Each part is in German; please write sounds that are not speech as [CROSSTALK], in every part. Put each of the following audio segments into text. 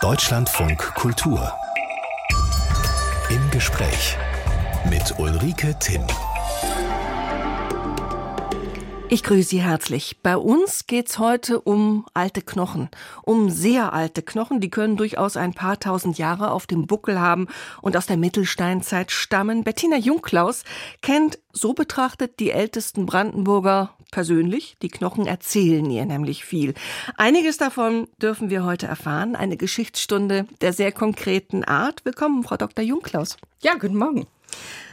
Deutschlandfunk Kultur. Im Gespräch mit Ulrike Timm. Ich grüße Sie herzlich. Bei uns geht's heute um alte Knochen, um sehr alte Knochen, die können durchaus ein paar tausend Jahre auf dem Buckel haben und aus der Mittelsteinzeit stammen. Bettina Jungklaus kennt so betrachtet die ältesten Brandenburger persönlich. Die Knochen erzählen ihr nämlich viel. Einiges davon dürfen wir heute erfahren. Eine Geschichtsstunde der sehr konkreten Art. Willkommen, Frau Dr. Jungklaus. Ja, guten Morgen.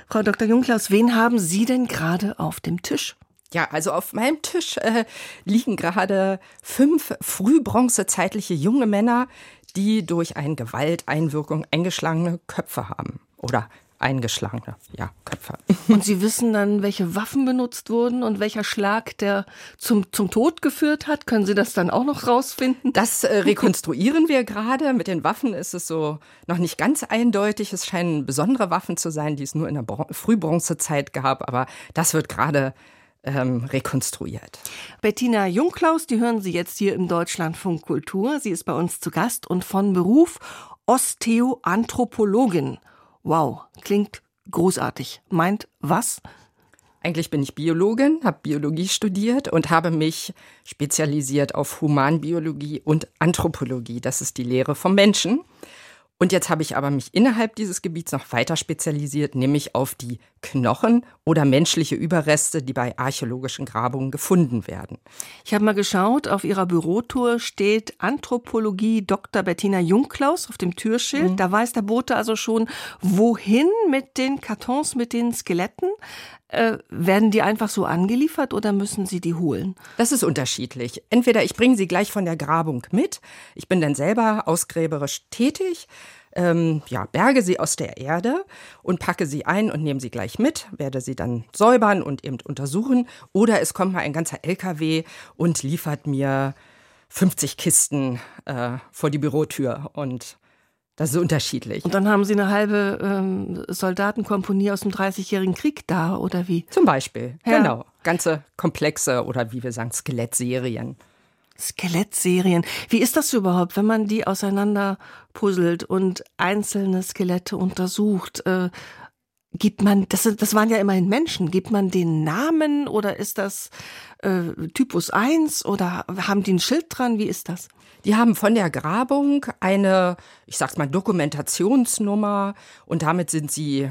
Frau Dr. Jungklaus, wen haben Sie denn gerade auf dem Tisch? Ja, also auf meinem Tisch äh, liegen gerade fünf frühbronzezeitliche junge Männer, die durch eine Gewalteinwirkung eingeschlagene Köpfe haben. Oder eingeschlagene, ja, Köpfe. Und Sie wissen dann, welche Waffen benutzt wurden und welcher Schlag der zum, zum Tod geführt hat? Können Sie das dann auch noch rausfinden? Das äh, rekonstruieren wir gerade. Mit den Waffen ist es so noch nicht ganz eindeutig. Es scheinen besondere Waffen zu sein, die es nur in der Frühbronzezeit gab, aber das wird gerade ähm, rekonstruiert. Bettina Jungklaus, die hören Sie jetzt hier im Deutschlandfunk Kultur. Sie ist bei uns zu Gast und von Beruf Osteoanthropologin. Wow, klingt großartig. Meint was? Eigentlich bin ich Biologin, habe Biologie studiert und habe mich spezialisiert auf Humanbiologie und Anthropologie. Das ist die Lehre vom Menschen. Und jetzt habe ich aber mich innerhalb dieses Gebiets noch weiter spezialisiert, nämlich auf die Knochen oder menschliche Überreste, die bei archäologischen Grabungen gefunden werden. Ich habe mal geschaut, auf ihrer Bürotour steht Anthropologie Dr. Bettina Jungklaus auf dem Türschild. Mhm. Da weiß der Bote also schon, wohin mit den Kartons, mit den Skeletten. Äh, werden die einfach so angeliefert oder müssen Sie die holen? Das ist unterschiedlich. Entweder ich bringe sie gleich von der Grabung mit, ich bin dann selber ausgräberisch tätig, ähm, ja, berge sie aus der Erde und packe sie ein und nehme sie gleich mit, werde sie dann säubern und eben untersuchen. Oder es kommt mal ein ganzer LKW und liefert mir 50 Kisten äh, vor die Bürotür und das ist unterschiedlich. Und dann haben Sie eine halbe ähm, Soldatenkompanie aus dem Dreißigjährigen Krieg da, oder wie? Zum Beispiel, ja. genau. Ganze Komplexe oder wie wir sagen, Skelettserien. Skelettserien. Wie ist das überhaupt, wenn man die auseinander puzzelt und einzelne Skelette untersucht? Äh, gibt man, das, das waren ja immerhin Menschen, gibt man den Namen oder ist das äh, Typus 1 oder haben die ein Schild dran? Wie ist das? Die haben von der Grabung eine, ich sag's mal, Dokumentationsnummer und damit sind sie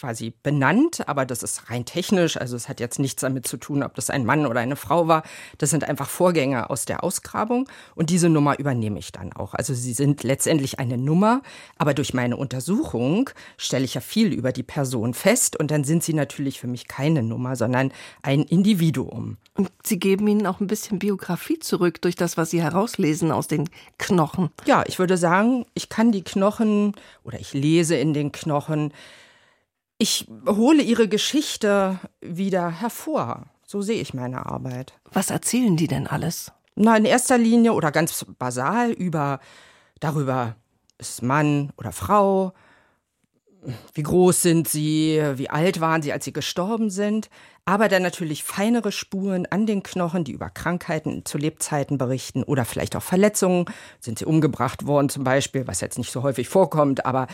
quasi benannt, aber das ist rein technisch, also es hat jetzt nichts damit zu tun, ob das ein Mann oder eine Frau war. Das sind einfach Vorgänge aus der Ausgrabung und diese Nummer übernehme ich dann auch. Also sie sind letztendlich eine Nummer, aber durch meine Untersuchung stelle ich ja viel über die Person fest und dann sind sie natürlich für mich keine Nummer, sondern ein Individuum. Und Sie geben ihnen auch ein bisschen Biografie zurück durch das, was Sie herauslesen aus den Knochen. Ja, ich würde sagen, ich kann die Knochen oder ich lese in den Knochen ich hole ihre Geschichte wieder hervor. So sehe ich meine Arbeit. Was erzählen die denn alles? Na, in erster Linie oder ganz basal über darüber, ist Mann oder Frau, wie groß sind sie, wie alt waren sie, als sie gestorben sind, aber dann natürlich feinere Spuren an den Knochen, die über Krankheiten zu Lebzeiten berichten oder vielleicht auch Verletzungen. Sind sie umgebracht worden zum Beispiel, was jetzt nicht so häufig vorkommt, aber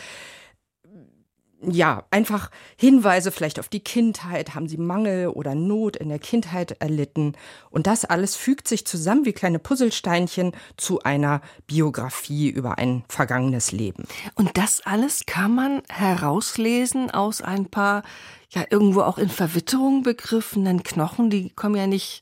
ja, einfach Hinweise vielleicht auf die Kindheit, haben sie Mangel oder Not in der Kindheit erlitten. Und das alles fügt sich zusammen wie kleine Puzzlesteinchen zu einer Biografie über ein vergangenes Leben. Und das alles kann man herauslesen aus ein paar, ja, irgendwo auch in Verwitterung begriffenen Knochen. Die kommen ja nicht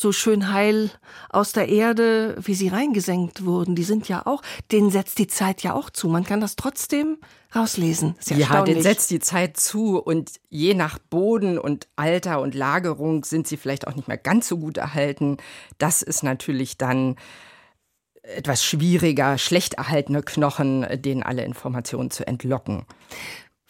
so schön heil aus der Erde, wie sie reingesenkt wurden. Die sind ja auch, denen setzt die Zeit ja auch zu. Man kann das trotzdem rauslesen. Ja, ja denen setzt die Zeit zu und je nach Boden und Alter und Lagerung sind sie vielleicht auch nicht mehr ganz so gut erhalten. Das ist natürlich dann etwas schwieriger, schlecht erhaltene Knochen, denen alle Informationen zu entlocken.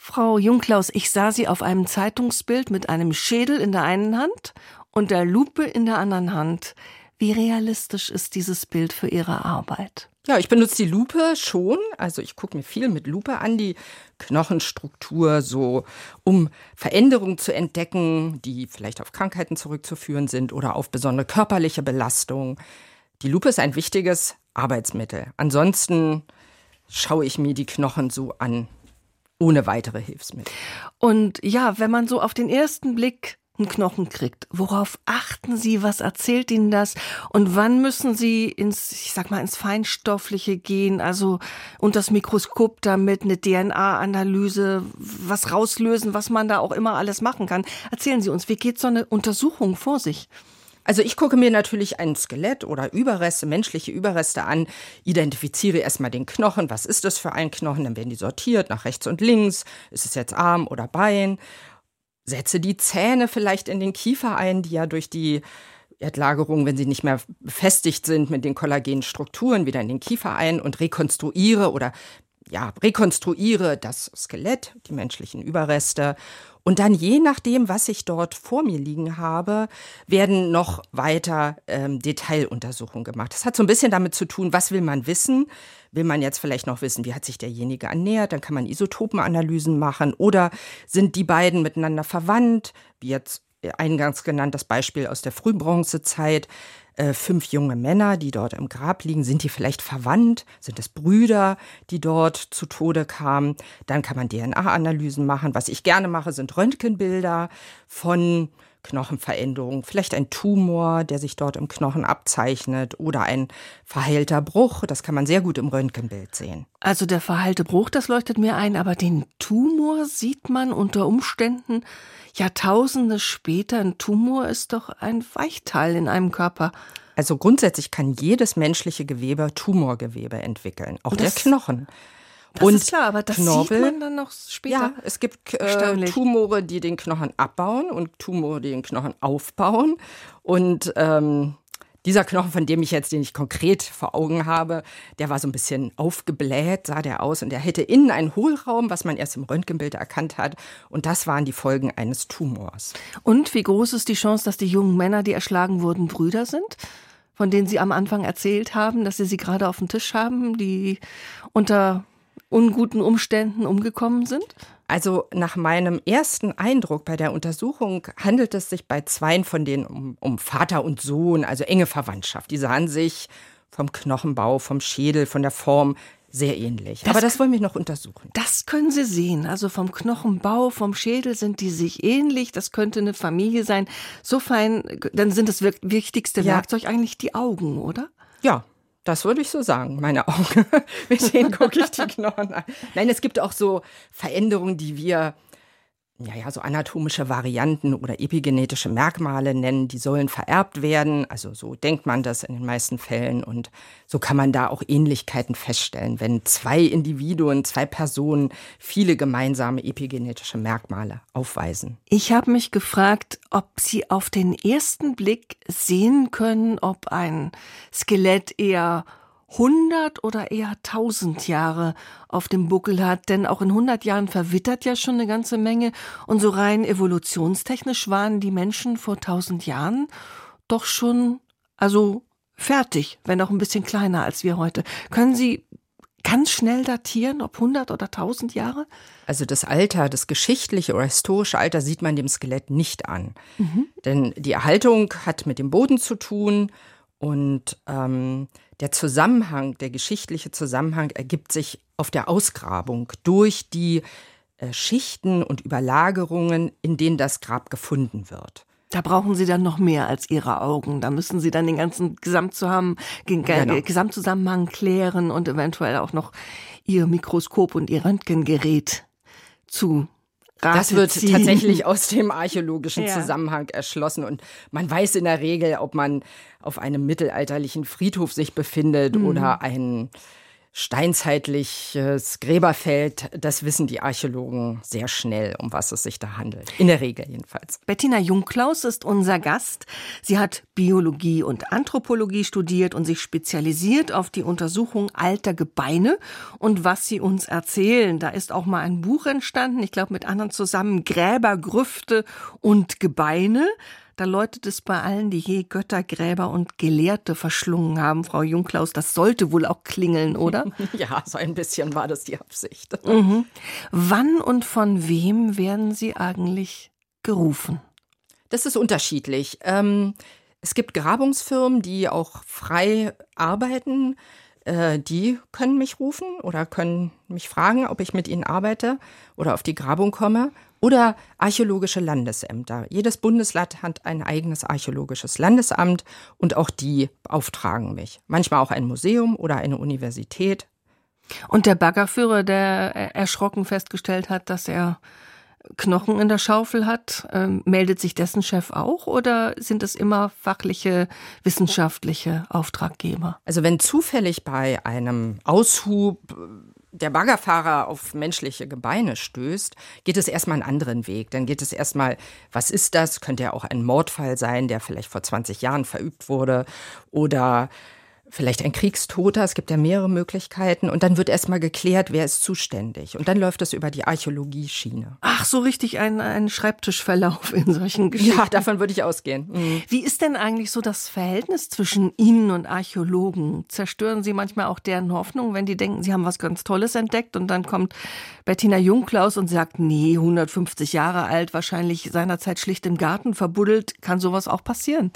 Frau Jungklaus, ich sah Sie auf einem Zeitungsbild mit einem Schädel in der einen Hand und der Lupe in der anderen Hand. Wie realistisch ist dieses Bild für Ihre Arbeit? Ja, ich benutze die Lupe schon. Also ich gucke mir viel mit Lupe an, die Knochenstruktur, so um Veränderungen zu entdecken, die vielleicht auf Krankheiten zurückzuführen sind oder auf besondere körperliche Belastung. Die Lupe ist ein wichtiges Arbeitsmittel. Ansonsten schaue ich mir die Knochen so an, ohne weitere Hilfsmittel. Und ja, wenn man so auf den ersten Blick einen Knochen kriegt, worauf achten Sie? Was erzählt Ihnen das? Und wann müssen Sie ins, ich sag mal, ins Feinstoffliche gehen, also unter das Mikroskop damit eine DNA-Analyse, was rauslösen, was man da auch immer alles machen kann? Erzählen Sie uns, wie geht so eine Untersuchung vor sich? Also ich gucke mir natürlich ein Skelett oder Überreste, menschliche Überreste an, identifiziere erstmal den Knochen, was ist das für ein Knochen, dann werden die sortiert nach rechts und links, ist es jetzt Arm oder Bein, setze die Zähne vielleicht in den Kiefer ein, die ja durch die Erdlagerung, wenn sie nicht mehr befestigt sind mit den kollagenen Strukturen, wieder in den Kiefer ein und rekonstruiere oder ja, rekonstruiere das Skelett, die menschlichen Überreste und dann je nachdem, was ich dort vor mir liegen habe, werden noch weiter ähm, Detailuntersuchungen gemacht. Das hat so ein bisschen damit zu tun, was will man wissen? Will man jetzt vielleicht noch wissen, wie hat sich derjenige ernährt? Dann kann man Isotopenanalysen machen. Oder sind die beiden miteinander verwandt? Wie jetzt eingangs genannt das Beispiel aus der Frühbronzezeit. Äh, fünf junge Männer, die dort im Grab liegen. Sind die vielleicht verwandt? Sind es Brüder, die dort zu Tode kamen? Dann kann man DNA-Analysen machen. Was ich gerne mache, sind Röntgenbilder von Knochenveränderungen, vielleicht ein Tumor, der sich dort im Knochen abzeichnet oder ein verheilter Bruch. Das kann man sehr gut im Röntgenbild sehen. Also der verheilte Bruch, das leuchtet mir ein, aber den Tumor sieht man unter Umständen Jahrtausende später, ein Tumor ist doch ein Weichteil in einem Körper. Also grundsätzlich kann jedes menschliche Gewebe Tumorgewebe entwickeln, auch das, der Knochen. Das und ist klar, aber das Knorpel, sieht man dann noch später. Ja, es gibt äh, Tumore, die den Knochen abbauen und Tumore, die den Knochen aufbauen. Und ähm, dieser Knochen, von dem ich jetzt, den ich konkret vor Augen habe, der war so ein bisschen aufgebläht, sah der aus und der hätte innen einen Hohlraum, was man erst im Röntgenbild erkannt hat. Und das waren die Folgen eines Tumors. Und wie groß ist die Chance, dass die jungen Männer, die erschlagen wurden, Brüder sind? Von denen Sie am Anfang erzählt haben, dass Sie sie gerade auf dem Tisch haben, die unter unguten Umständen umgekommen sind? Also nach meinem ersten Eindruck bei der Untersuchung handelt es sich bei zweien von denen um, um Vater und Sohn, also enge Verwandtschaft. Die sahen sich vom Knochenbau, vom Schädel, von der Form sehr ähnlich. Das Aber das wollen wir noch untersuchen. Das können Sie sehen. Also vom Knochenbau, vom Schädel sind die sich ähnlich. Das könnte eine Familie sein. So fein, dann sind das wichtigste ja. Werkzeug eigentlich die Augen, oder? Ja, das würde ich so sagen, meine Augen. [LAUGHS] Mit denen gucke ich die Knochen an. Nein, es gibt auch so Veränderungen, die wir ja, ja, so anatomische Varianten oder epigenetische Merkmale nennen, die sollen vererbt werden. Also so denkt man das in den meisten Fällen und so kann man da auch Ähnlichkeiten feststellen, wenn zwei Individuen, zwei Personen viele gemeinsame epigenetische Merkmale aufweisen. Ich habe mich gefragt, ob Sie auf den ersten Blick sehen können, ob ein Skelett eher 100 oder eher 1000 Jahre auf dem Buckel hat, denn auch in 100 Jahren verwittert ja schon eine ganze Menge und so rein evolutionstechnisch waren die Menschen vor 1000 Jahren doch schon, also fertig, wenn auch ein bisschen kleiner als wir heute. Können Sie ganz schnell datieren, ob 100 oder 1000 Jahre? Also das Alter, das geschichtliche oder historische Alter sieht man dem Skelett nicht an. Mhm. Denn die Erhaltung hat mit dem Boden zu tun und ähm, der Zusammenhang, der geschichtliche Zusammenhang ergibt sich auf der Ausgrabung durch die äh, Schichten und Überlagerungen, in denen das Grab gefunden wird. Da brauchen Sie dann noch mehr als Ihre Augen. Da müssen Sie dann den ganzen Gesamtzusammenhang, genau. Gesamtzusammenhang klären und eventuell auch noch Ihr Mikroskop und Ihr Röntgengerät zu Rate das wird ziehen. tatsächlich aus dem archäologischen [LAUGHS] ja. Zusammenhang erschlossen und man weiß in der Regel, ob man auf einem mittelalterlichen Friedhof sich befindet mhm. oder ein steinzeitliches Gräberfeld, das wissen die Archäologen sehr schnell, um was es sich da handelt. In der Regel jedenfalls. Bettina Jungklaus ist unser Gast. Sie hat Biologie und Anthropologie studiert und sich spezialisiert auf die Untersuchung alter Gebeine und was sie uns erzählen. Da ist auch mal ein Buch entstanden, ich glaube mit anderen zusammen, Gräber, Grüfte und Gebeine. Da läutet es bei allen, die je Götter, Gräber und Gelehrte verschlungen haben, Frau Jungklaus. Das sollte wohl auch klingeln, oder? [LAUGHS] ja, so ein bisschen war das die Absicht. Mhm. Wann und von wem werden Sie eigentlich gerufen? Das ist unterschiedlich. Ähm, es gibt Grabungsfirmen, die auch frei arbeiten Äh, die können mich rufen oder können mich fragen, ob ich mit ihnen arbeite oder auf die Grabung komme. Oder archäologische Landesämter. Jedes Bundesland hat ein eigenes archäologisches Landesamt und auch die beauftragen mich. Manchmal auch ein Museum oder eine Universität. Und der Baggerführer, der erschrocken festgestellt hat, dass er Knochen in der Schaufel hat, ähm, meldet sich dessen Chef auch oder sind es immer fachliche, wissenschaftliche Auftraggeber? Also wenn zufällig bei einem Aushub der Baggerfahrer auf menschliche Gebeine stößt, geht es erstmal einen anderen Weg. Dann geht es erstmal, was ist das? Könnte ja auch ein Mordfall sein, der vielleicht vor 20 Jahren verübt wurde oder vielleicht ein Kriegstoter, es gibt ja mehrere Möglichkeiten. Und dann wird erstmal geklärt, wer ist zuständig. Und dann läuft das über die Archäologie-Schiene. Ach, so richtig ein, ein Schreibtischverlauf in solchen [LAUGHS] Geschichten. Ja, davon würde ich ausgehen. Mhm. Wie ist denn eigentlich so das Verhältnis zwischen Ihnen und Archäologen? Zerstören Sie manchmal auch deren Hoffnung, wenn die denken, sie haben was ganz Tolles entdeckt und dann kommt Bettina Jungklaus und sagt, nee, 150 Jahre alt, wahrscheinlich seinerzeit schlicht im Garten verbuddelt, kann sowas auch passieren?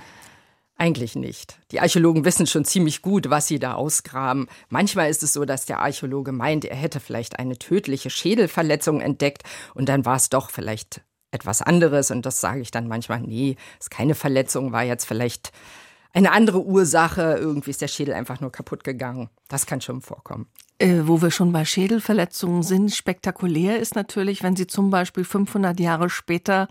Eigentlich nicht. Die Archäologen wissen schon ziemlich gut, was sie da ausgraben. Manchmal ist es so, dass der Archäologe meint, er hätte vielleicht eine tödliche Schädelverletzung entdeckt und dann war es doch vielleicht etwas anderes und das sage ich dann manchmal, nee, ist keine Verletzung, war jetzt vielleicht eine andere Ursache, irgendwie ist der Schädel einfach nur kaputt gegangen. Das kann schon vorkommen. Äh, wo wir schon bei Schädelverletzungen sind, spektakulär ist natürlich, wenn Sie zum Beispiel 500 Jahre später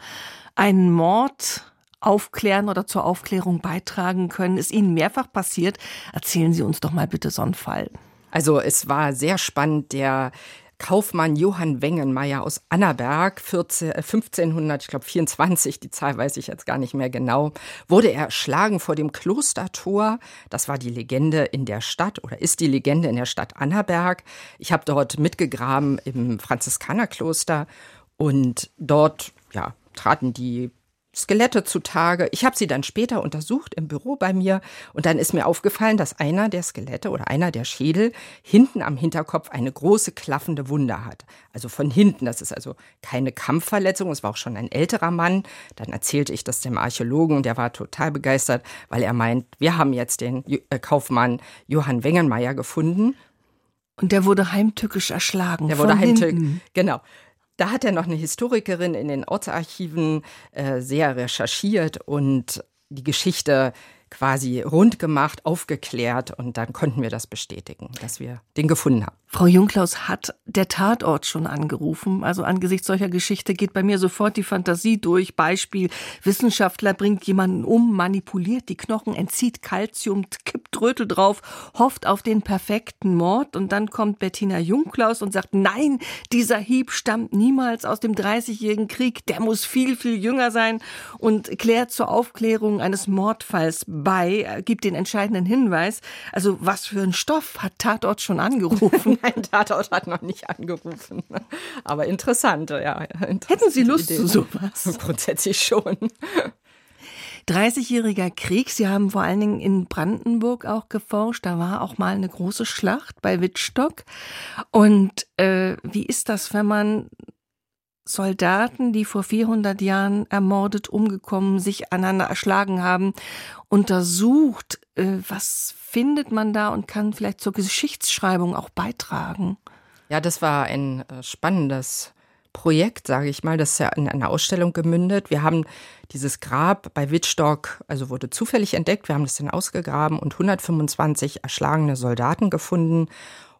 einen Mord aufklären oder zur Aufklärung beitragen können. Ist Ihnen mehrfach passiert? Erzählen Sie uns doch mal bitte so einen Fall. Also es war sehr spannend, der Kaufmann Johann Wengenmeier aus Annaberg, 14, 1500, äh, ich glaube 24, die Zahl weiß ich jetzt gar nicht mehr genau, wurde erschlagen vor dem Klostertor. Das war die Legende in der Stadt oder ist die Legende in der Stadt Annaberg. Ich habe dort mitgegraben im Franziskanerkloster und dort ja, traten die Skelette zutage. Ich habe sie dann später untersucht im Büro bei mir und dann ist mir aufgefallen, dass einer der Skelette oder einer der Schädel hinten am Hinterkopf eine große klaffende Wunde hat. Also von hinten, das ist also keine Kampfverletzung, es war auch schon ein älterer Mann. Dann erzählte ich das dem Archäologen und der war total begeistert, weil er meint, wir haben jetzt den äh, Kaufmann Johann Wengenmeier gefunden. Und der wurde heimtückisch erschlagen. Der wurde heimtückisch, genau. Da hat er noch eine Historikerin in den Ortsarchiven äh, sehr recherchiert und die Geschichte quasi rund gemacht, aufgeklärt und dann konnten wir das bestätigen, dass wir den gefunden haben. Frau Jungklaus hat der Tatort schon angerufen. Also angesichts solcher Geschichte geht bei mir sofort die Fantasie durch. Beispiel, Wissenschaftler bringt jemanden um, manipuliert die Knochen, entzieht Kalzium, kippt Rötel drauf, hofft auf den perfekten Mord und dann kommt Bettina Jungklaus und sagt, nein, dieser Hieb stammt niemals aus dem Dreißigjährigen Krieg, der muss viel, viel jünger sein und klärt zur Aufklärung eines Mordfalls bei, gibt den entscheidenden Hinweis. Also was für ein Stoff hat Tatort schon angerufen? [LAUGHS] Nein, Tatort hat noch nicht angerufen. Aber interessant, ja. Interessante Hätten Sie Lust Idee. zu sowas? [LAUGHS] Grundsätzlich schon. 30-jähriger Krieg. Sie haben vor allen Dingen in Brandenburg auch geforscht. Da war auch mal eine große Schlacht bei Wittstock. Und äh, wie ist das, wenn man Soldaten, die vor 400 Jahren ermordet, umgekommen, sich aneinander erschlagen haben, untersucht. Äh, was findet man da und kann vielleicht zur Geschichtsschreibung auch beitragen? Ja, das war ein äh, spannendes Projekt, sage ich mal. Das ist ja in einer Ausstellung gemündet. Wir haben dieses Grab bei Wittstock, also wurde zufällig entdeckt. Wir haben das dann ausgegraben und 125 erschlagene Soldaten gefunden.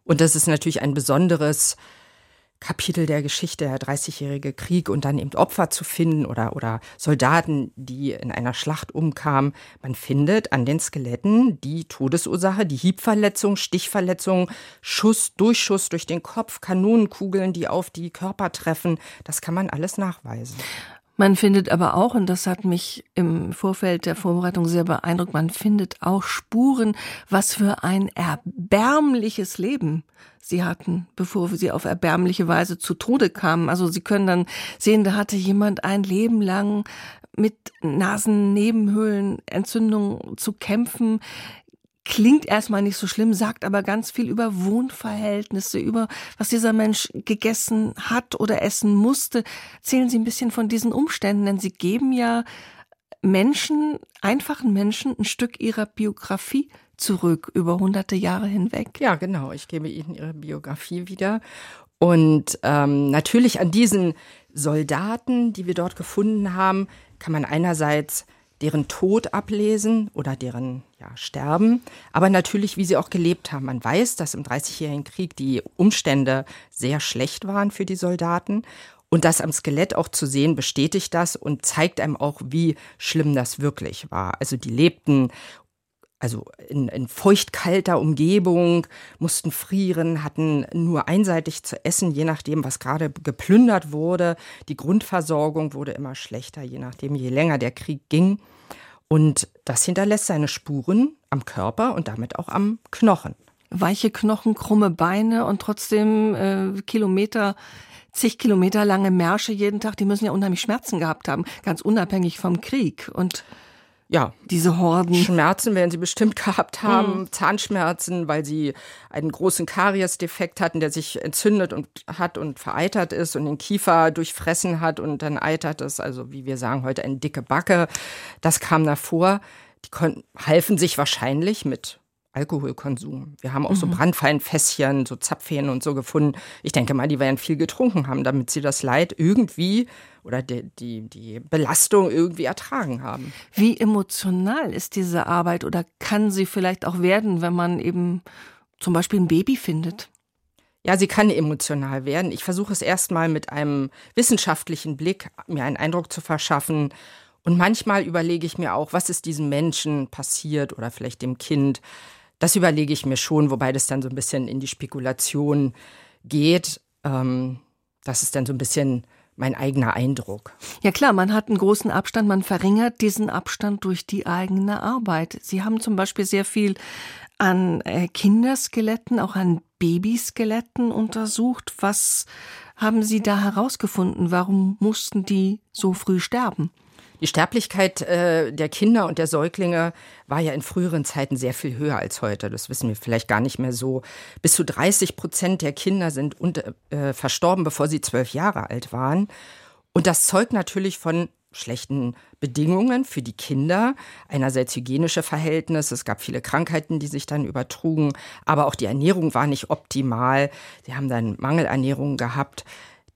Und das ist natürlich ein besonderes Kapitel der Geschichte, der Dreißigjährige Krieg und dann eben Opfer zu finden oder, oder Soldaten, die in einer Schlacht umkamen. Man findet an den Skeletten die Todesursache, die Hiebverletzung, Stichverletzung, Schuss, Durchschuss durch den Kopf, Kanonenkugeln, die auf die Körper treffen. Das kann man alles nachweisen. Man findet aber auch, und das hat mich im Vorfeld der Vorbereitung sehr beeindruckt, man findet auch Spuren, was für ein erbärmliches Leben sie hatten, bevor sie auf erbärmliche Weise zu Tode kamen. Also sie können dann sehen, da hatte jemand ein Leben lang mit Nasennebenhöhlenentzündung zu kämpfen klingt erstmal nicht so schlimm, sagt aber ganz viel über Wohnverhältnisse, über was dieser Mensch gegessen hat oder essen musste. Zählen Sie ein bisschen von diesen Umständen, denn Sie geben ja Menschen, einfachen Menschen, ein Stück ihrer Biografie zurück über hunderte Jahre hinweg. Ja, genau. Ich gebe Ihnen Ihre Biografie wieder. Und ähm, natürlich an diesen Soldaten, die wir dort gefunden haben, kann man einerseits deren Tod ablesen oder deren ja, Sterben, aber natürlich, wie sie auch gelebt haben. Man weiß, dass im Dreißigjährigen Krieg die Umstände sehr schlecht waren für die Soldaten. Und das am Skelett auch zu sehen, bestätigt das und zeigt einem auch, wie schlimm das wirklich war. Also die lebten also in, in feuchtkalter Umgebung, mussten frieren, hatten nur einseitig zu essen, je nachdem, was gerade geplündert wurde. Die Grundversorgung wurde immer schlechter, je nachdem, je länger der Krieg ging. Und das hinterlässt seine Spuren am Körper und damit auch am Knochen. Weiche Knochen, krumme Beine und trotzdem äh, Kilometer zig Kilometer lange Märsche jeden Tag, die müssen ja unheimlich Schmerzen gehabt haben, ganz unabhängig vom Krieg. Und ja, diese Horden. Schmerzen werden sie bestimmt gehabt haben, mhm. Zahnschmerzen, weil sie einen großen Kariesdefekt hatten, der sich entzündet und hat und vereitert ist und den Kiefer durchfressen hat und dann eitert es, also wie wir sagen heute eine dicke Backe. Das kam davor. Die konnten, halfen sich wahrscheinlich mit Alkoholkonsum. Wir haben auch mhm. so Brandfallenfässchen, so Zapfhähne und so gefunden. Ich denke mal, die werden viel getrunken haben, damit sie das Leid irgendwie oder die, die, die Belastung irgendwie ertragen haben. Wie emotional ist diese Arbeit oder kann sie vielleicht auch werden, wenn man eben zum Beispiel ein Baby findet? Ja, sie kann emotional werden. Ich versuche es erstmal mit einem wissenschaftlichen Blick, mir einen Eindruck zu verschaffen. Und manchmal überlege ich mir auch, was ist diesem Menschen passiert oder vielleicht dem Kind. Das überlege ich mir schon, wobei das dann so ein bisschen in die Spekulation geht. Ähm, das ist dann so ein bisschen mein eigener Eindruck. Ja klar, man hat einen großen Abstand, man verringert diesen Abstand durch die eigene Arbeit. Sie haben zum Beispiel sehr viel an äh, Kinderskeletten, auch an Babyskeletten untersucht. Was haben Sie da herausgefunden? Warum mussten die so früh sterben? Die Sterblichkeit äh, der Kinder und der Säuglinge war ja in früheren Zeiten sehr viel höher als heute. Das wissen wir vielleicht gar nicht mehr so. Bis zu 30 Prozent der Kinder sind unter, äh, verstorben, bevor sie zwölf Jahre alt waren. Und das zeugt natürlich von schlechten Bedingungen für die Kinder. Einerseits hygienische Verhältnisse, es gab viele Krankheiten, die sich dann übertrugen, aber auch die Ernährung war nicht optimal. Sie haben dann Mangelernährung gehabt.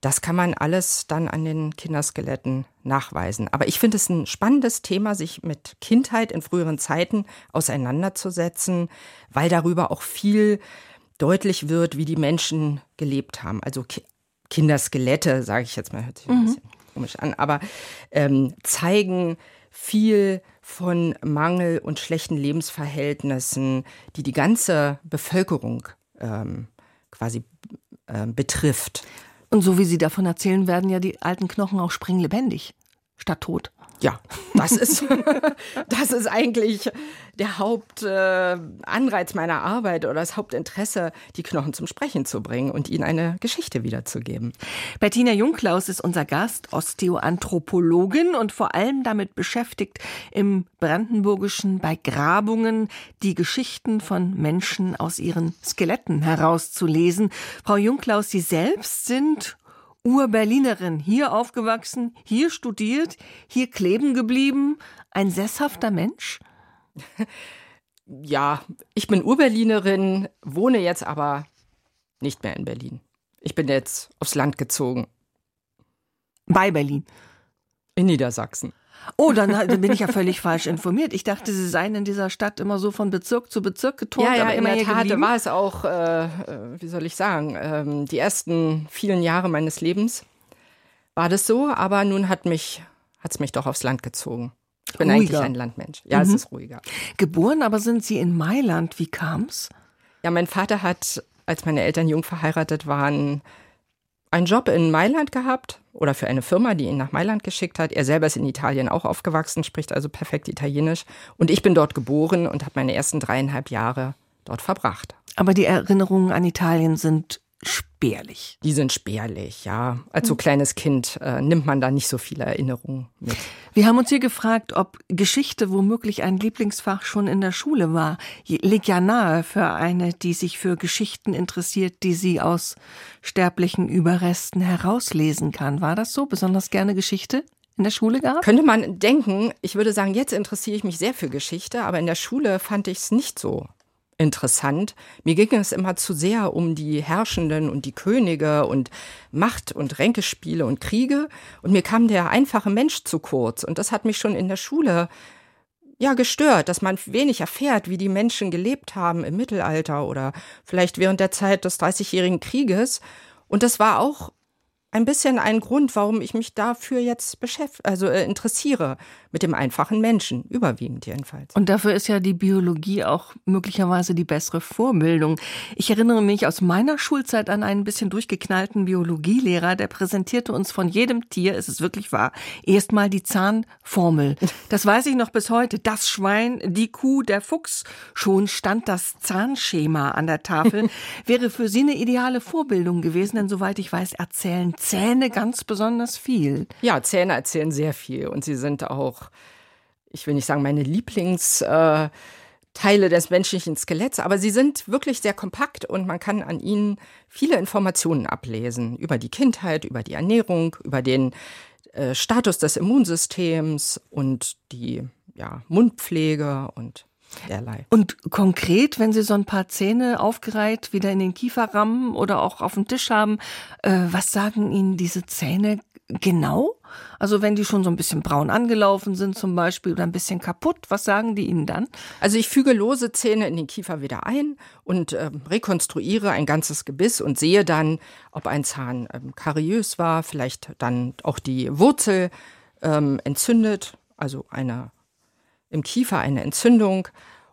Das kann man alles dann an den Kinderskeletten nachweisen. Aber ich finde es ein spannendes Thema, sich mit Kindheit in früheren Zeiten auseinanderzusetzen, weil darüber auch viel deutlich wird, wie die Menschen gelebt haben. Also Ki Kinderskelette, sage ich jetzt mal, hört sich ein mhm. bisschen komisch an, aber ähm, zeigen viel von Mangel und schlechten Lebensverhältnissen, die die ganze Bevölkerung ähm, quasi äh, betrifft. Und so wie Sie davon erzählen, werden ja die alten Knochen auch springlebendig statt tot. Ja, das ist, [LAUGHS] das ist eigentlich der Hauptanreiz äh, meiner Arbeit oder das Hauptinteresse, die Knochen zum Sprechen zu bringen und ihnen eine Geschichte wiederzugeben. Bettina Jungklaus ist unser Gast, Osteoanthropologin und vor allem damit beschäftigt, im Brandenburgischen bei Grabungen die Geschichten von Menschen aus ihren Skeletten herauszulesen. Frau Jungklaus, Sie selbst sind Ur-Berlinerin, hier aufgewachsen, hier studiert, hier kleben geblieben, ein sesshafter Mensch? [LAUGHS] Ja, ich bin Ur-Berlinerin, wohne jetzt aber nicht mehr in Berlin. Ich bin jetzt aufs Land gezogen. Bei Berlin. In Niedersachsen. Oh, dann, dann, bin ich ja völlig falsch informiert. Ich dachte, Sie seien in dieser Stadt immer so von Bezirk zu Bezirk geturnt. Ja, ja, aber in der Tat war es auch, äh, äh, wie soll ich sagen, äh, die ersten vielen Jahre meines Lebens war das so, aber nun hat mich hat's mich doch aufs Land gezogen. Ich bin ruhiger. eigentlich ein Landmensch. Ja, mhm. es ist ruhiger. Geboren aber sind Sie in Mailand. Wie kam's? Ja, mein Vater hat, als meine Eltern jung verheiratet waren, einen Job in Mailand gehabt oder für eine Firma, die ihn nach Mailand geschickt hat. Er selber ist in Italien auch aufgewachsen, spricht also perfekt Italienisch. Und ich bin dort geboren und habe meine ersten dreieinhalb Jahre dort verbracht. Aber die Erinnerungen an Italien sind spärlich. Die sind spärlich, ja. Als so kleines Kind äh, nimmt man da nicht so viele Erinnerungen mit. Wir haben uns hier gefragt, ob Geschichte womöglich ein Lieblingsfach schon in der Schule war. Liegt ja nahe für eine, die sich für Geschichten interessiert, die sie aus sterblichen Überresten herauslesen kann. War das so? Besonders gerne Geschichte? in der Schule gehabt? Könnte man denken, ich würde sagen, jetzt interessiere ich mich sehr für Geschichte, aber in der Schule fand ich es nicht so interessant. Mir ging es immer zu sehr um die Herrschenden und die Könige und Macht- und Ränkespiele und Kriege. Und mir kam der einfache Mensch zu kurz. Und das hat mich schon in der Schule ja gestört, dass man wenig erfährt, wie die Menschen gelebt haben im Mittelalter oder vielleicht während der Zeit des Dreißigjährigen Krieges. Und das war auch ein bisschen ein Grund, warum ich mich dafür jetzt beschäftige, also äh, interessiere mit dem einfachen Menschen, überwiegend jedenfalls. Und dafür ist ja die Biologie auch möglicherweise die bessere Vorbildung. Ich erinnere mich aus meiner Schulzeit an einen bisschen durchgeknallten Biologielehrer, der präsentierte uns von jedem Tier, es ist wirklich wahr, erstmal die Zahnformel. Das weiß ich noch bis heute. Das Schwein, die Kuh, der Fuchs. Schon stand das Zahnschema an der Tafel. [LAUGHS] Wäre für Sie eine ideale Vorbildung gewesen, denn soweit ich weiß, erzählen Zähne ganz besonders viel. Ja, Zähne erzählen sehr viel und sie sind auch, ich will nicht sagen, meine Lieblingsteile äh, des menschlichen Skeletts, aber sie sind wirklich sehr kompakt und man kann an ihnen viele Informationen ablesen über die Kindheit, über die Ernährung, über den äh, Status des Immunsystems und die ja, Mundpflege und derlei. Und konkret, wenn Sie so ein paar Zähne aufgereiht wieder in den Kiefer rammen oder auch auf dem Tisch haben, äh, was sagen Ihnen diese Zähne genau? Also wenn die schon so ein bisschen braun angelaufen sind zum Beispiel oder ein bisschen kaputt, was sagen die Ihnen dann? Also ich füge lose Zähne in den Kiefer wieder ein und äh, rekonstruiere ein ganzes Gebiss und sehe dann, ob ein Zahn ähm, kariös war, vielleicht dann auch die Wurzel ähm, entzündet, also eine im Kiefer eine Entzündung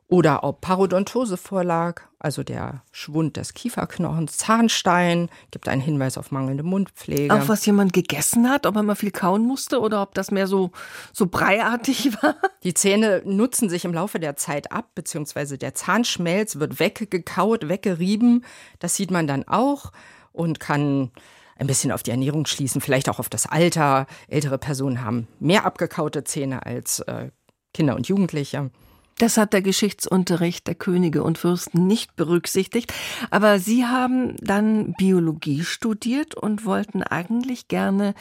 oder ob Parodontose vorlag, also der Schwund des Kieferknochens, Zahnstein, gibt einen Hinweis auf mangelnde Mundpflege. Auch was jemand gegessen hat, ob er mal viel kauen musste oder ob das mehr so, so breiartig [LAUGHS] war? Die Zähne nutzen sich im Laufe der Zeit ab, beziehungsweise der Zahnschmelz wird weggekaut, weggerieben. Das sieht man dann auch und kann ein bisschen auf die Ernährung schließen, vielleicht auch auf das Alter. Ältere Personen haben mehr abgekaute Zähne als äh, Kinder und Jugendliche. Das hat der Geschichtsunterricht der Könige und Fürsten nicht berücksichtigt. Aber Sie haben dann Biologie studiert und wollten eigentlich gerne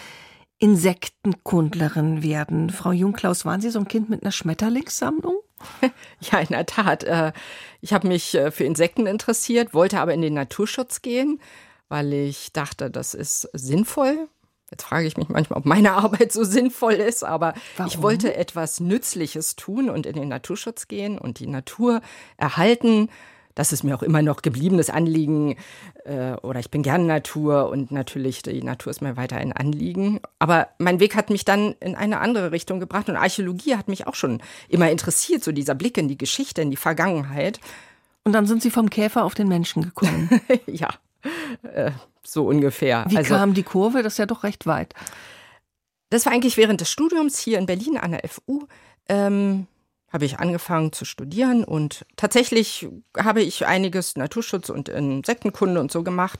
Insektenkundlerin werden. Frau Jungklaus, waren Sie so ein Kind mit einer Schmetterlingssammlung? [LAUGHS] Ja, in der Tat. Äh, ich habe mich äh, für Insekten interessiert, wollte aber in den Naturschutz gehen, weil ich dachte, das ist sinnvoll. Jetzt frage ich mich manchmal, ob meine [LAUGHS] Arbeit so sinnvoll ist, aber Warum? ich wollte etwas Nützliches tun und in den Naturschutz gehen und die Natur erhalten. Das ist mir auch immer noch gebliebenes Anliegen. Äh, oder ich bin gerne Natur und natürlich die Natur ist mir weiter ein Anliegen. Aber mein Weg hat mich dann in eine andere Richtung gebracht und Archäologie hat mich auch schon immer interessiert, so dieser Blick in die Geschichte, in die Vergangenheit. Und dann sind Sie vom Käfer auf den Menschen gekommen. [LAUGHS] ja. So ungefähr. Wie also, kam die Kurve? Das ist ja doch recht weit. Das war eigentlich während des Studiums hier in Berlin an der FU. Ähm, habe ich angefangen zu studieren und tatsächlich habe ich einiges Naturschutz und Insektenkunde und so gemacht.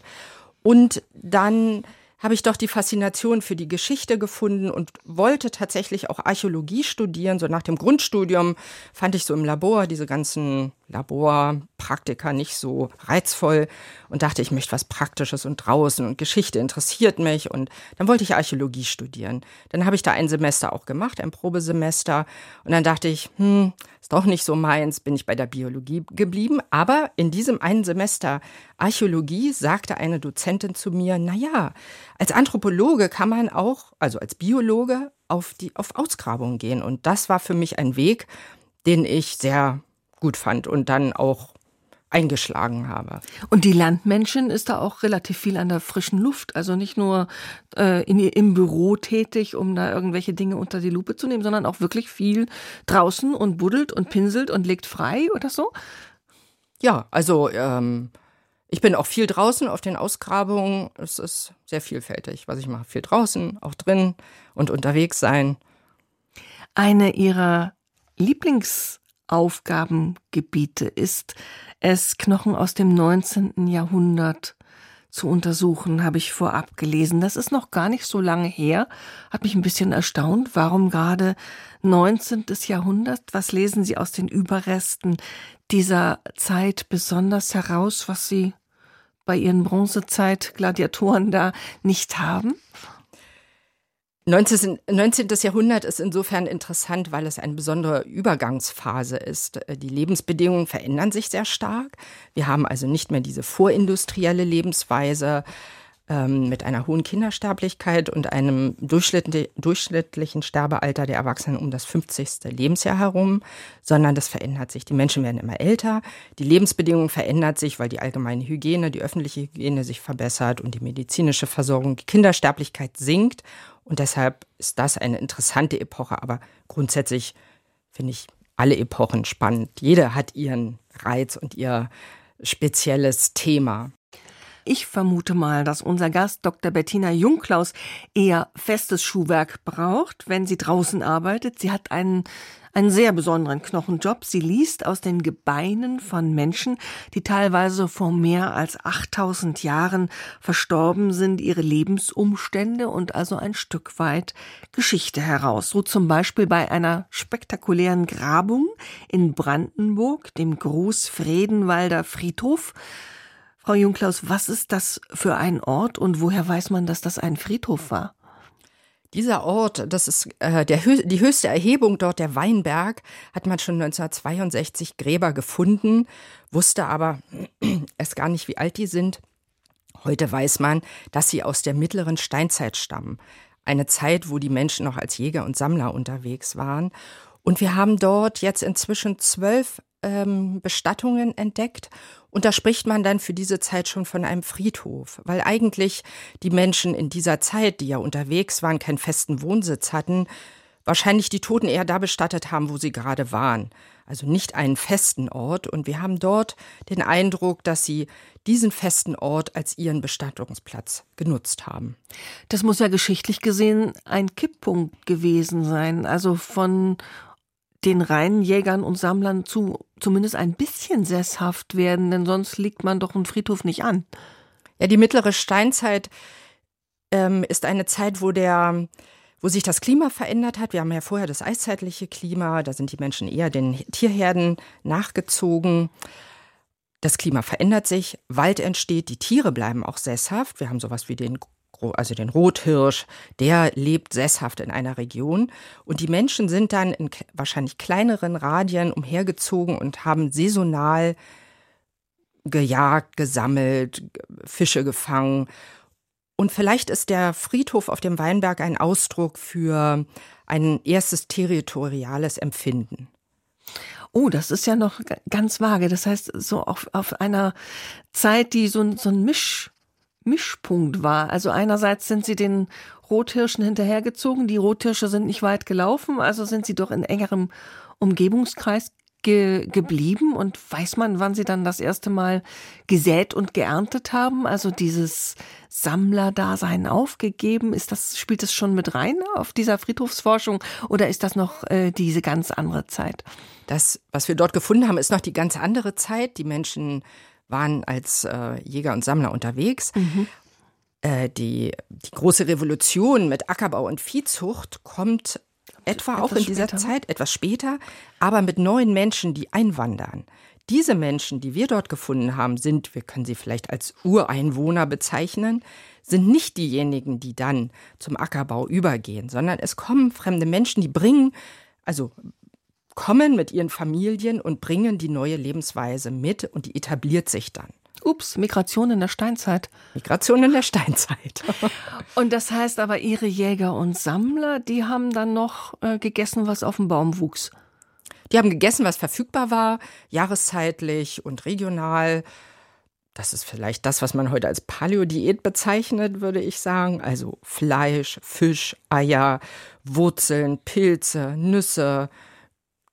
Und dann habe ich doch die Faszination für die Geschichte gefunden und wollte tatsächlich auch Archäologie studieren. So nach dem Grundstudium fand ich so im Labor diese ganzen Laborpraktika nicht so reizvoll und dachte, ich möchte was Praktisches und draußen und Geschichte interessiert mich und dann wollte ich Archäologie studieren. Dann habe ich da ein Semester auch gemacht, ein Probesemester und dann dachte ich, hm, ist doch nicht so meins, bin ich bei der Biologie geblieben. Aber in diesem einen Semester Archäologie sagte eine Dozentin zu mir, na ja, als Anthropologe kann man auch, also als Biologe, auf die, auf Ausgrabungen gehen. Und das war für mich ein Weg, den ich sehr gut fand und dann auch eingeschlagen habe. Und die Landmenschen ist da auch relativ viel an der frischen Luft, also nicht nur äh, in, im Büro tätig, um da irgendwelche Dinge unter die Lupe zu nehmen, sondern auch wirklich viel draußen und buddelt und pinselt und legt frei oder so? Ja, also ähm, ich bin auch viel draußen auf den Ausgrabungen. Es ist sehr vielfältig, was ich mache. Viel draußen, auch drin und unterwegs sein. Eine Ihrer Lieblings Aufgabengebiete ist es, Knochen aus dem 19. Jahrhundert zu untersuchen, habe ich vorab gelesen. Das ist noch gar nicht so lange her. Hat mich ein bisschen erstaunt. Warum gerade 19. Jahrhundert? Was lesen Sie aus den Überresten dieser Zeit besonders heraus, was Sie bei Ihren Bronzezeit-Gladiatoren da nicht haben? 19. 19. Jahrhundert ist insofern interessant, weil es eine besondere Übergangsphase ist. Die Lebensbedingungen verändern sich sehr stark. Wir haben also nicht mehr diese vorindustrielle Lebensweise ähm, mit einer hohen Kindersterblichkeit und einem durchschnittlichen Sterbealter der Erwachsenen um das 50. Lebensjahr herum, sondern das verändert sich. Die Menschen werden immer älter, die Lebensbedingungen verändern sich, weil die allgemeine Hygiene, die öffentliche Hygiene sich verbessert und die medizinische Versorgung, die Kindersterblichkeit sinkt und deshalb ist das eine interessante Epoche. Aber grundsätzlich finde ich alle Epochen spannend. Jede hat ihren Reiz und ihr spezielles Thema. Ich vermute mal, dass unser Gast Dr. Bettina Jungklaus eher festes Schuhwerk braucht, wenn sie draußen arbeitet. Sie hat einen einen sehr besonderen Knochenjob. Sie liest aus den Gebeinen von Menschen, die teilweise vor mehr als 8000 Jahren verstorben sind, ihre Lebensumstände und also ein Stück weit Geschichte heraus. So zum Beispiel bei einer spektakulären Grabung in Brandenburg, dem Großfredenwalder Friedhof. Frau Jungklaus, was ist das für ein Ort und woher weiß man, dass das ein Friedhof war? Dieser Ort, das ist äh, der, die höchste Erhebung dort, der Weinberg, hat man schon 1962 Gräber gefunden, wusste aber [CLEARS THROAT] erst gar nicht, wie alt die sind. Heute weiß man, dass sie aus der mittleren Steinzeit stammen. Eine Zeit, wo die Menschen noch als Jäger und Sammler unterwegs waren. Und wir haben dort jetzt inzwischen zwölf ähm, Bestattungen entdeckt. Und da spricht man dann für diese Zeit schon von einem Friedhof, weil eigentlich die Menschen in dieser Zeit, die ja unterwegs waren, keinen festen Wohnsitz hatten, wahrscheinlich die Toten eher da bestattet haben, wo sie gerade waren. Also nicht einen festen Ort. Und wir haben dort den Eindruck, dass sie diesen festen Ort als ihren Bestattungsplatz genutzt haben. Das muss ja geschichtlich gesehen ein Kipppunkt gewesen sein. Also von den reinen Jägern und Sammlern zu zumindest ein bisschen sesshaft werden, denn sonst liegt man doch einen Friedhof nicht an. Ja, die mittlere Steinzeit ähm, ist eine Zeit, wo der wo sich das Klima verändert hat. Wir haben ja vorher das eiszeitliche Klima, da sind die Menschen eher den Tierherden nachgezogen. Das Klima verändert sich, Wald entsteht, die Tiere bleiben auch sesshaft. Wir haben sowas wie den also den Rothirsch, der lebt sesshaft in einer Region. Und die Menschen sind dann in wahrscheinlich kleineren Radien umhergezogen und haben saisonal gejagt, gesammelt, Fische gefangen. Und vielleicht ist der Friedhof auf dem Weinberg ein Ausdruck für ein erstes territoriales Empfinden. Oh, das ist ja noch ganz vage. Das heißt, so auf, auf einer Zeit, die so, so ein Misch, Mischpunkt war. Also einerseits sind sie den Rothirschen hinterhergezogen, die Rothirsche sind nicht weit gelaufen, also sind sie doch in engerem Umgebungskreis ge geblieben und weiß man, wann sie dann das erste Mal gesät und geerntet haben, also dieses Sammlerdasein aufgegeben, ist das spielt das schon mit rein auf dieser Friedhofsforschung oder ist das noch äh, diese ganz andere Zeit? Das, was wir dort gefunden haben, ist noch die ganz andere Zeit. Die Menschen waren als äh, Jäger und Sammler unterwegs. Mhm. Äh, die, die große Revolution mit Ackerbau und Viehzucht kommt etwa auch in dieser später. Zeit, etwas später, aber mit neuen Menschen, die einwandern. Diese Menschen, die wir dort gefunden haben, sind, wir können sie vielleicht als Ureinwohner bezeichnen, sind nicht diejenigen, die dann zum Ackerbau übergehen, sondern es kommen fremde Menschen, die bringen, also kommen mit ihren Familien und bringen die neue Lebensweise mit und die etabliert sich dann. Ups, Migration in der Steinzeit. Migration in der Steinzeit. [LAUGHS] und das heißt aber, Ihre Jäger und Sammler, die haben dann noch äh, gegessen, was auf dem Baum wuchs. Die haben gegessen, was verfügbar war, jahreszeitlich und regional. Das ist vielleicht das, was man heute als Paleo-Diät bezeichnet, würde ich sagen. Also Fleisch, Fisch, Eier, Wurzeln, Pilze, Nüsse,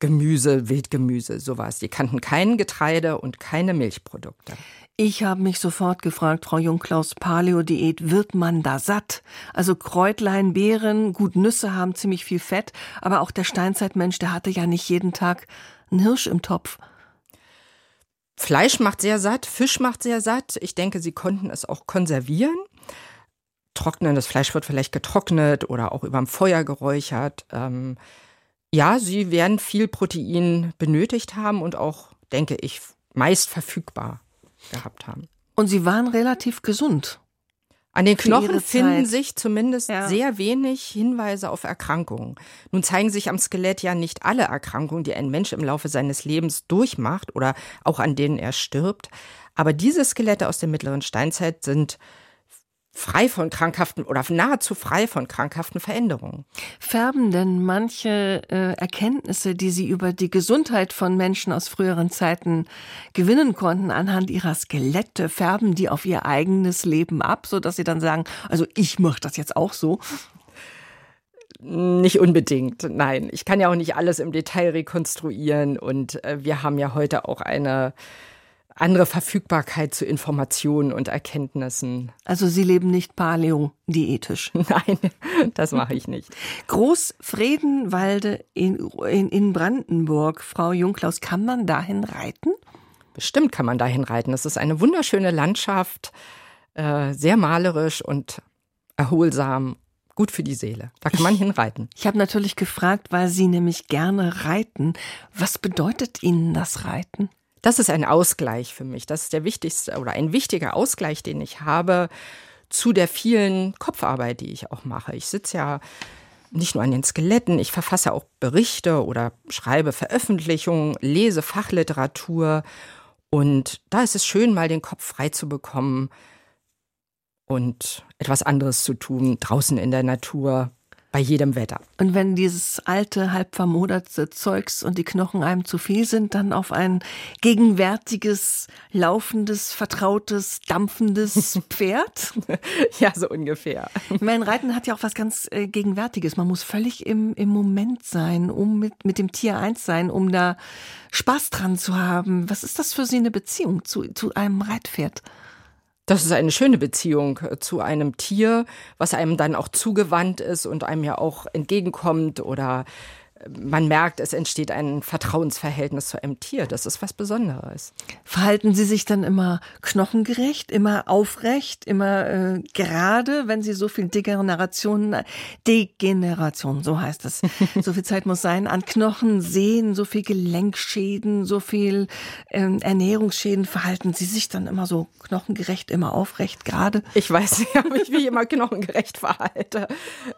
Gemüse, Wildgemüse, sowas. Die kannten kein Getreide und keine Milchprodukte. Ich habe mich sofort gefragt, Frau Jungklaus, Paleo-Diät, wird man da satt? Also Kräutlein, Beeren, gut, Nüsse haben ziemlich viel Fett, aber auch der Steinzeitmensch, der hatte ja nicht jeden Tag einen Hirsch im Topf. Fleisch macht sehr satt, Fisch macht sehr satt. Ich denke, sie konnten es auch konservieren. Trocknen, das Fleisch wird vielleicht getrocknet oder auch überm Feuer geräuchert. Ähm, ja, sie werden viel Protein benötigt haben und auch, denke ich, meist verfügbar gehabt haben. Und sie waren relativ gesund. An den Knochen finden sich zumindest ja. sehr wenig Hinweise auf Erkrankungen. Nun zeigen sich am Skelett ja nicht alle Erkrankungen, die ein Mensch im Laufe seines Lebens durchmacht oder auch an denen er stirbt. Aber diese Skelette aus der mittleren Steinzeit sind frei von krankhaften oder nahezu frei von krankhaften Veränderungen. Färben denn manche äh, Erkenntnisse, die Sie über die Gesundheit von Menschen aus früheren Zeiten gewinnen konnten, anhand ihrer Skelette, färben die auf ihr eigenes Leben ab, so dass Sie dann sagen, also ich mache das jetzt auch so? Nicht unbedingt, nein. Ich kann ja auch nicht alles im Detail rekonstruieren und äh, wir haben ja heute auch eine andere Verfügbarkeit zu Informationen und Erkenntnissen. Also Sie leben nicht paleo-diätisch? [LAUGHS] Nein, das mache ich nicht. Großfredenwalde in, in, in Brandenburg, Frau Jungklaus, kann man dahin reiten? Bestimmt kann man dahin reiten. Es ist eine wunderschöne Landschaft, äh, sehr malerisch und erholsam gut für die Seele. Da kann man hinreiten. Ich habe natürlich gefragt, weil Sie nämlich gerne reiten. Was bedeutet Ihnen das Reiten? Das ist ein Ausgleich für mich. Das ist der wichtigste oder ein wichtiger Ausgleich, den ich habe zu der vielen Kopfarbeit, die ich auch mache. Ich sitze ja nicht nur an den Skeletten, ich verfasse auch Berichte oder schreibe Veröffentlichungen, lese Fachliteratur und da ist es schön, mal den Kopf frei zu bekommen und etwas anderes zu tun, draußen in der Natur, bei jedem Wetter. Und wenn dieses alte, halb vermoderte Zeugs und die Knochen einem zu viel sind, dann auf ein gegenwärtiges, laufendes, vertrautes, dampfendes [LAUGHS] Pferd? ja, so ungefähr. Ich meine, Reiten hat ja auch was ganz äh, Gegenwärtiges. Man muss völlig im, im Moment sein, um mit, mit dem Tier eins sein, um da Spaß dran zu haben. Was ist das für Sie eine Beziehung zu, zu einem Reitpferd? Das ist eine schöne Beziehung äh, zu einem Tier, was einem dann auch zugewandt ist und einem ja auch entgegenkommt oder man merkt, es entsteht ein Vertrauensverhältnis zu einem Tier. Das ist was Besonderes. Verhalten Sie sich dann immer knochengerecht, immer aufrecht, immer äh, gerade, wenn Sie so viel Degeneration, Degeneration, so heißt es, [LAUGHS] so viel Zeit muss sein, an Knochen sehen, so viel Gelenkschäden, so viel ähm, Ernährungsschäden, verhalten Sie sich dann immer so knochengerecht, immer aufrecht, gerade? Ich weiß nicht, ob ich mich immer knochengerecht verhalte.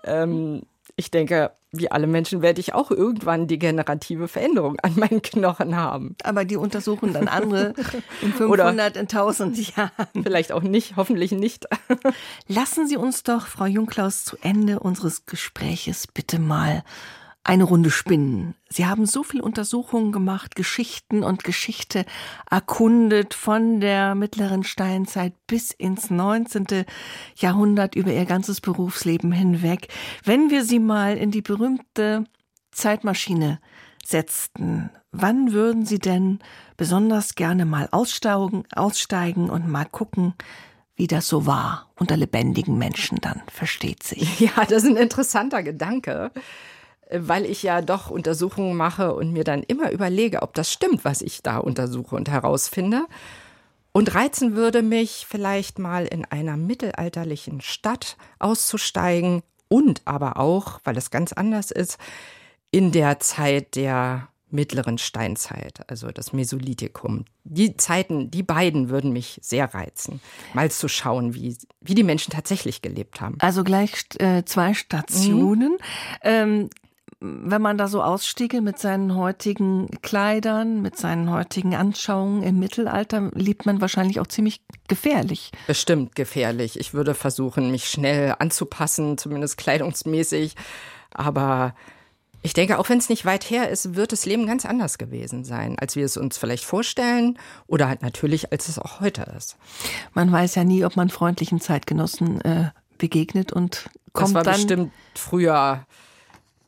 Ähm, ich denke, wie alle Menschen werde ich auch irgendwann degenerative Veränderungen an meinen Knochen haben. Aber die untersuchen dann andere in 500, [LAUGHS] Oder in 1000 Jahren. Vielleicht auch nicht, hoffentlich nicht. Lassen Sie uns doch, Frau Jungklaus, zu Ende unseres Gespräches bitte mal eine Runde spinnen. Sie haben so viel Untersuchungen gemacht, Geschichten und Geschichte erkundet von der mittleren Steinzeit bis ins 19. Jahrhundert über ihr ganzes Berufsleben hinweg. Wenn wir sie mal in die berühmte Zeitmaschine setzten, wann würden Sie denn besonders gerne mal aussteigen, aussteigen und mal gucken, wie das so war unter lebendigen Menschen dann, versteht sich. Ja, das ist ein interessanter Gedanke weil ich ja doch Untersuchungen mache und mir dann immer überlege, ob das stimmt, was ich da untersuche und herausfinde. Und reizen würde mich vielleicht mal in einer mittelalterlichen Stadt auszusteigen und aber auch, weil es ganz anders ist, in der Zeit der mittleren Steinzeit, also das Mesolithikum. Die Zeiten, die beiden würden mich sehr reizen, mal zu schauen, wie, wie die Menschen tatsächlich gelebt haben. Also gleich äh, zwei Stationen. Mhm. Ähm, wenn man da so ausstiege mit seinen heutigen Kleidern, mit seinen heutigen Anschauungen im Mittelalter, lebt man wahrscheinlich auch ziemlich gefährlich. Bestimmt gefährlich. Ich würde versuchen, mich schnell anzupassen, zumindest kleidungsmäßig. Aber ich denke, auch wenn es nicht weit her ist, wird das Leben ganz anders gewesen sein, als wir es uns vielleicht vorstellen oder halt natürlich, als es auch heute ist. Man weiß ja nie, ob man freundlichen Zeitgenossen äh, begegnet und kommt das war dann bestimmt früher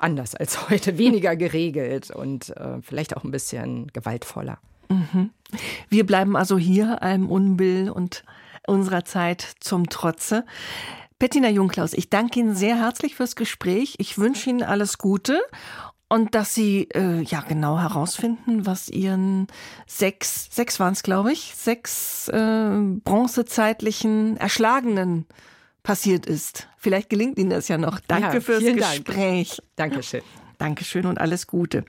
anders als [LAUGHS] heute, weniger geregelt und äh, vielleicht auch ein bisschen gewaltvoller. Mhm. Wir bleiben also hier einem Unbill und unserer Zeit zum Trotze. Bettina Jungklaus, ich danke Ihnen sehr herzlich fürs Gespräch. Ich wünsche Ihnen alles Gute und dass Sie äh, ja genau herausfinden, was Ihren sechs, sechs waren es, glaube ich, sechs äh, bronzezeitlichen Erschlagenen passiert ist. Vielleicht gelingt Ihnen das ja noch. Danke ja, fürs Gespräch. Dank. Dankeschön. Dankeschön und alles Gute.